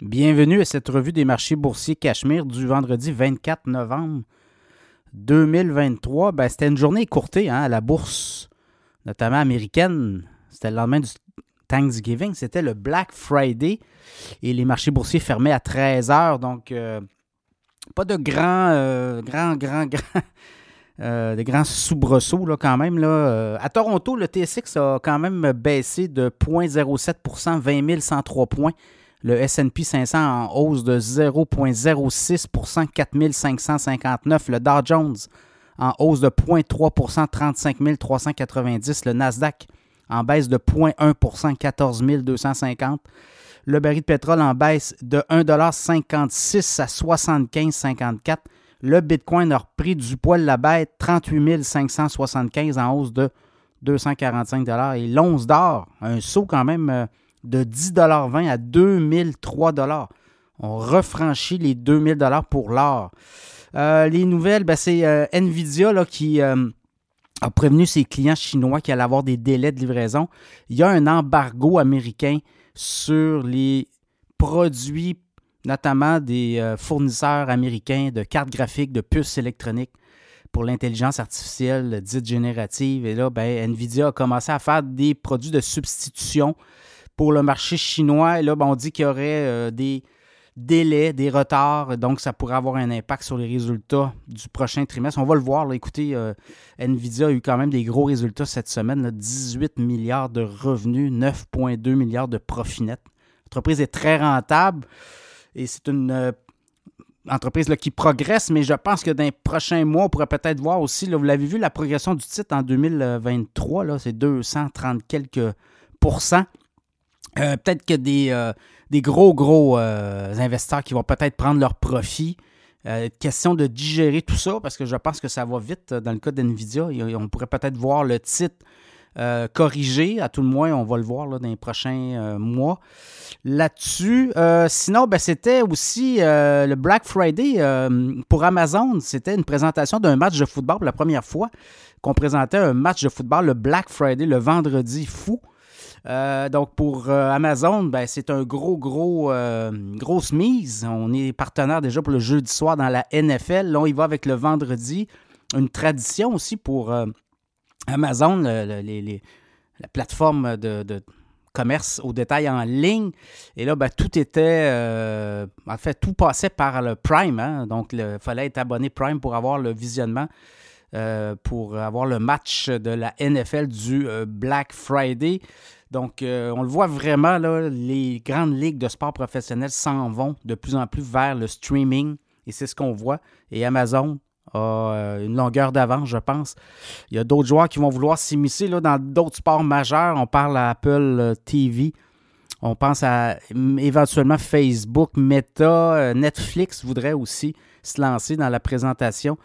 Bienvenue à cette revue des marchés boursiers Cachemire du vendredi 24 novembre 2023. Ben, c'était une journée écourtée hein, à la bourse, notamment américaine. C'était le lendemain du Thanksgiving. C'était le Black Friday et les marchés boursiers fermaient à 13 heures. Donc, euh, pas de grands, euh, grands. Euh, des grands soubresauts là, quand même. Là. à Toronto, le TSX a quand même baissé de 0,07% 20 103 points. Le SP 500 en hausse de 0,06% 4559. Le Dow Jones en hausse de 0,3% 35 390. Le Nasdaq en baisse de 0,1% 14 250. Le baril de pétrole en baisse de 1,56 à 75,54. Le Bitcoin a repris du poil la bête, 38 575 en hausse de 245 Et l'once d'or, un saut quand même euh, de 10,20 à 2003 On refranchit les 2000 pour l'or. Euh, les nouvelles, ben, c'est euh, Nvidia qui euh, a prévenu ses clients chinois qu'il allait avoir des délais de livraison. Il y a un embargo américain sur les produits, notamment des fournisseurs américains de cartes graphiques, de puces électroniques pour l'intelligence artificielle dite générative. Et là, ben, Nvidia a commencé à faire des produits de substitution pour le marché chinois. Là, ben, on dit qu'il y aurait euh, des délais, des retards, donc ça pourrait avoir un impact sur les résultats du prochain trimestre. On va le voir. Écoutez, euh, Nvidia a eu quand même des gros résultats cette semaine. 18 milliards de revenus, 9,2 milliards de profit net. L'entreprise est très rentable et c'est une euh, entreprise là, qui progresse, mais je pense que dans les prochains mois, on pourrait peut-être voir aussi, vous l'avez vu, la progression du titre en 2023, c'est 230 quelques pourcents. Euh, peut-être que des, euh, des gros, gros euh, investisseurs qui vont peut-être prendre leur profit. question de digérer tout ça parce que je pense que ça va vite dans le cas d'NVIDIA. On pourrait peut-être voir le titre corrigé. À tout le moins, on va le voir dans les prochains mois. Là-dessus, sinon, ben, c'était aussi le Black Friday pour Amazon. C'était une présentation d'un match de football pour la première fois qu'on présentait un match de football le Black Friday, le vendredi fou. Euh, donc, pour euh, Amazon, ben, c'est un gros, gros, euh, grosse mise. On est partenaire déjà pour le jeudi soir dans la NFL. Là, on y va avec le vendredi. Une tradition aussi pour Amazon, la plateforme de, commerce au détail en ligne. Et là, ben, tout était, en fait, tout passait par le Prime. Hein. Donc, il fallait être abonné Prime pour avoir le visionnement. pour avoir le match de la NFL du Black Friday. Donc, euh, on le voit vraiment, les grandes ligues de sport professionnel s'en vont de plus en plus vers le streaming. Et c'est ce qu'on voit. Et Amazon a euh, une longueur d'avance, je pense. Il y a d'autres joueurs qui vont vouloir s'immiscer dans d'autres sports majeurs. On parle à Apple euh, TV. On pense à éventuellement Facebook, Meta, Netflix voudrait aussi se lancer dans la présentation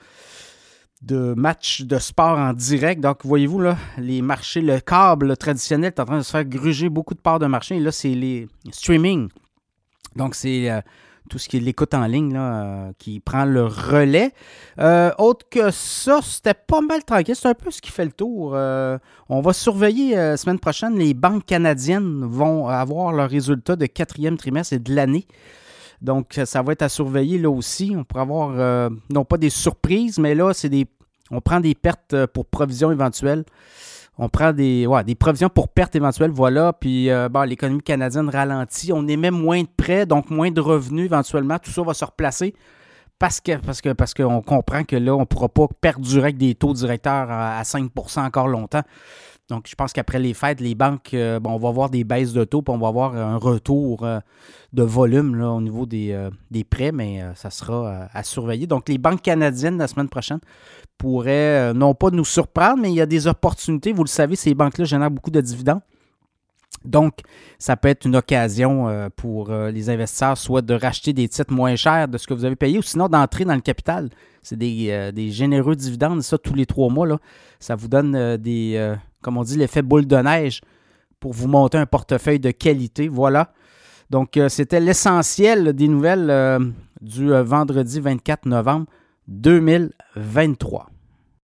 de matchs de sport en direct. Donc, voyez-vous, les marchés, le câble traditionnel est en train de se faire gruger beaucoup de parts de marché. Et là, c'est les streaming. Donc, c'est euh, tout ce qui est l'écoute en ligne euh, qui prend le relais. Euh, autre que ça, c'était pas mal tranquille. C'est un peu ce qui fait le tour. on va surveiller la semaine prochaine. Les banques canadiennes vont avoir leurs résultats de quatrième trimestre et de l'année. Donc, ça va être à surveiller là aussi. On pourrait avoir, euh, non pas des surprises, mais là, c'est des, on prend des pertes euh, pour provisions éventuelles. on prend des, des provisions pour pertes éventuelles, voilà. Puis l'économie canadienne ralentit. On émet moins de prêts, donc moins de revenus éventuellement. Tout ça va se replacer parce que parce que parce qu'on comprend que là, on ne pourra pas perdurer avec des taux directeurs à 5% encore longtemps. Donc, je pense qu'après les fêtes, les banques, euh, bon, on va avoir des baisses de taux, puis on va avoir un retour euh, de volume là, au niveau des, euh, prêts, mais ça sera à surveiller. Donc, les banques canadiennes la semaine prochaine pourraient non pas nous surprendre, mais il y a des opportunités. Vous le savez, ces banques-là génèrent beaucoup de dividendes. Donc, ça peut être une occasion pour les investisseurs, soit de racheter des titres moins chers de ce que vous avez payé, ou sinon d'entrer dans le capital. C'est des, des, généreux dividendes, ça, tous les trois mois. Là. Ça vous donne des comme on dit, l'effet boule de neige pour vous monter un portefeuille de qualité. Voilà. Donc, euh, c'était l'essentiel des nouvelles euh, du euh, vendredi 24 novembre 2023.